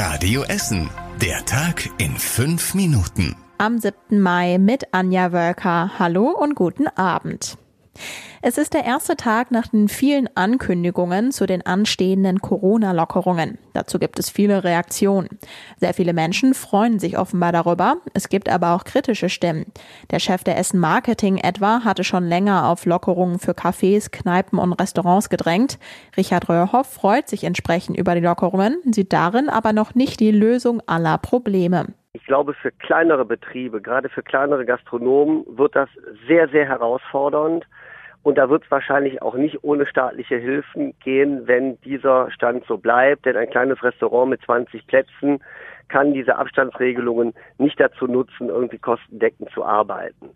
Radio Essen. Der Tag in fünf Minuten. Am 7. Mai mit Anja Wölker. Hallo und guten Abend. Es ist der erste Tag nach den vielen Ankündigungen zu den anstehenden Corona-Lockerungen. Dazu gibt es viele Reaktionen. Sehr viele Menschen freuen sich offenbar darüber. Es gibt aber auch kritische Stimmen. Der Chef der Essen Marketing etwa hatte schon länger auf Lockerungen für Cafés, Kneipen und Restaurants gedrängt. Richard Röhrhoff freut sich entsprechend über die Lockerungen, sieht darin aber noch nicht die Lösung aller Probleme. Ich glaube, für kleinere Betriebe, gerade für kleinere Gastronomen, wird das sehr, sehr herausfordernd. Und da wird es wahrscheinlich auch nicht ohne staatliche Hilfen gehen, wenn dieser Stand so bleibt. Denn ein kleines Restaurant mit 20 Plätzen kann diese Abstandsregelungen nicht dazu nutzen, irgendwie kostendeckend zu arbeiten.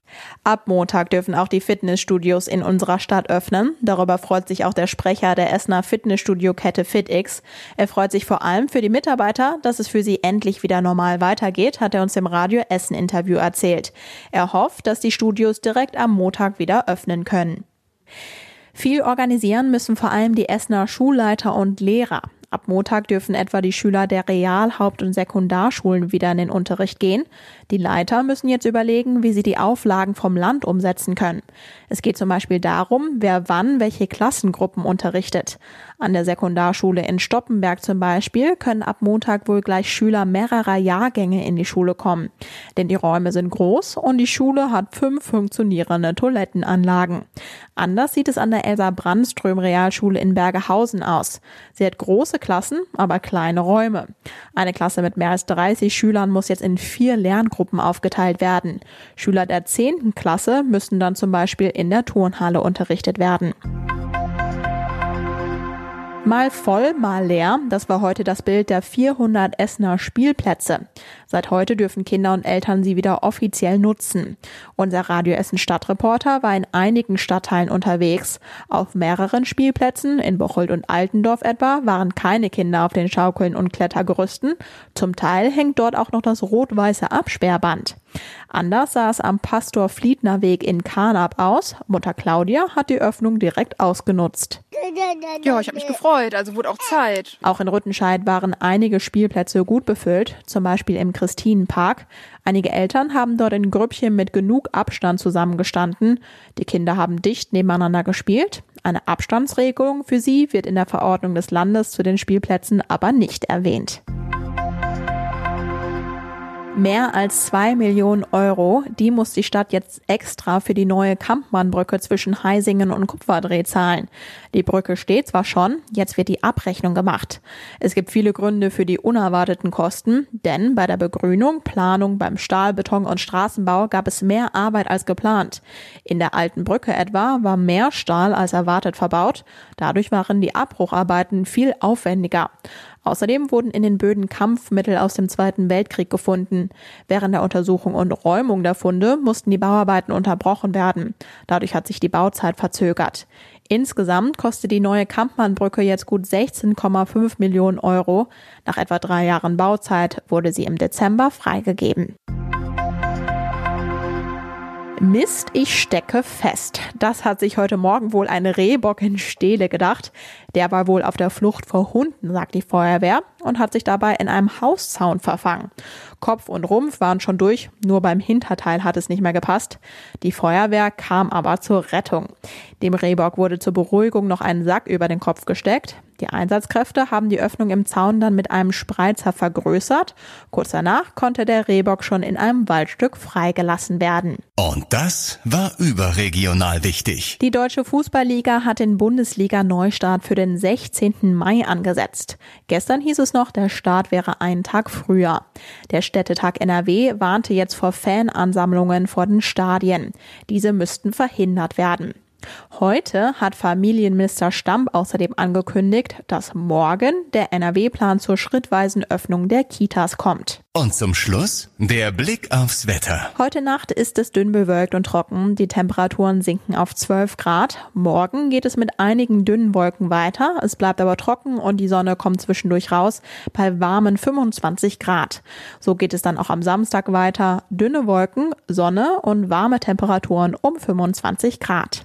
Ab Montag dürfen auch die Fitnessstudios in unserer Stadt öffnen. Darüber freut sich auch der Sprecher der Essener Fitnessstudio-Kette FitX. Er freut sich vor allem für die Mitarbeiter, dass es für sie endlich wieder normal weitergeht, hat er uns im Radio Essen Interview erzählt. Er hofft, dass die Studios direkt am Montag wieder öffnen können. Viel organisieren müssen vor allem die Essener Schulleiter und Lehrer. Ab Montag dürfen etwa die Schüler der Real-, Haupt- und Sekundarschulen wieder in den Unterricht gehen. Die Leiter müssen jetzt überlegen, wie sie die Auflagen vom Land umsetzen können. Es geht zum Beispiel darum, wer wann welche Klassengruppen unterrichtet. An der Sekundarschule in Stoppenberg zum Beispiel können ab Montag wohl gleich Schüler mehrerer Jahrgänge in die Schule kommen. Denn die Räume sind groß und die Schule hat fünf funktionierende Toilettenanlagen. Anders sieht es an der Elsa Brandström Realschule in Bergehausen aus. Sie hat große Klassen, aber kleine Räume. Eine Klasse mit mehr als 30 Schülern muss jetzt in vier Lerngruppen aufgeteilt werden. Schüler der 10. Klasse müssen dann zum Beispiel in der Turnhalle unterrichtet werden. Mal voll, mal leer. Das war heute das Bild der 400 Essener Spielplätze. Seit heute dürfen Kinder und Eltern sie wieder offiziell nutzen. Unser Radio Essen Stadtreporter war in einigen Stadtteilen unterwegs. Auf mehreren Spielplätzen, in Bocholt und Altendorf etwa, waren keine Kinder auf den Schaukeln und Klettergerüsten. Zum Teil hängt dort auch noch das rot-weiße Absperrband. Anders sah es am Pastor Fliedner Weg in Karnap aus. Mutter Claudia hat die Öffnung direkt ausgenutzt. Ja, ich habe mich gefreut, also wurde auch Zeit. Auch in Rüttenscheid waren einige Spielplätze gut befüllt, zum Beispiel im Christinenpark. Einige Eltern haben dort in Grüppchen mit genug Abstand zusammengestanden. Die Kinder haben dicht nebeneinander gespielt. Eine Abstandsregelung für sie wird in der Verordnung des Landes zu den Spielplätzen aber nicht erwähnt. Mehr als zwei Millionen Euro, die muss die Stadt jetzt extra für die neue Kampmannbrücke zwischen Heisingen und Kupferdreh zahlen. Die Brücke steht zwar schon, jetzt wird die Abrechnung gemacht. Es gibt viele Gründe für die unerwarteten Kosten, denn bei der Begrünung, Planung beim Stahl, Beton und Straßenbau gab es mehr Arbeit als geplant. In der alten Brücke etwa war mehr Stahl als erwartet verbaut. Dadurch waren die Abbrucharbeiten viel aufwendiger. Außerdem wurden in den Böden Kampfmittel aus dem Zweiten Weltkrieg gefunden. Während der Untersuchung und Räumung der Funde mussten die Bauarbeiten unterbrochen werden. Dadurch hat sich die Bauzeit verzögert. Insgesamt kostet die neue Kampmannbrücke jetzt gut 16,5 Millionen Euro. Nach etwa drei Jahren Bauzeit wurde sie im Dezember freigegeben. Mist, ich stecke fest. Das hat sich heute Morgen wohl ein Rehbock in Stele gedacht. Der war wohl auf der Flucht vor Hunden, sagt die Feuerwehr, und hat sich dabei in einem Hauszaun verfangen. Kopf und Rumpf waren schon durch, nur beim Hinterteil hat es nicht mehr gepasst. Die Feuerwehr kam aber zur Rettung. Dem Rehbock wurde zur Beruhigung noch ein Sack über den Kopf gesteckt. Die Einsatzkräfte haben die Öffnung im Zaun dann mit einem Spreizer vergrößert. Kurz danach konnte der Rehbock schon in einem Waldstück freigelassen werden. Und das war überregional wichtig. Die Deutsche Fußballliga hat den Bundesliga-Neustart für den 16. Mai angesetzt. Gestern hieß es noch, der Start wäre einen Tag früher. Der Städtetag NRW warnte jetzt vor Fanansammlungen vor den Stadien. Diese müssten verhindert werden. Heute hat Familienminister Stamp außerdem angekündigt, dass morgen der NRW-Plan zur schrittweisen Öffnung der Kitas kommt. Und zum Schluss der Blick aufs Wetter. Heute Nacht ist es dünn bewölkt und trocken. Die Temperaturen sinken auf 12 Grad. Morgen geht es mit einigen dünnen Wolken weiter. Es bleibt aber trocken und die Sonne kommt zwischendurch raus bei warmen 25 Grad. So geht es dann auch am Samstag weiter. Dünne Wolken, Sonne und warme Temperaturen um 25 Grad.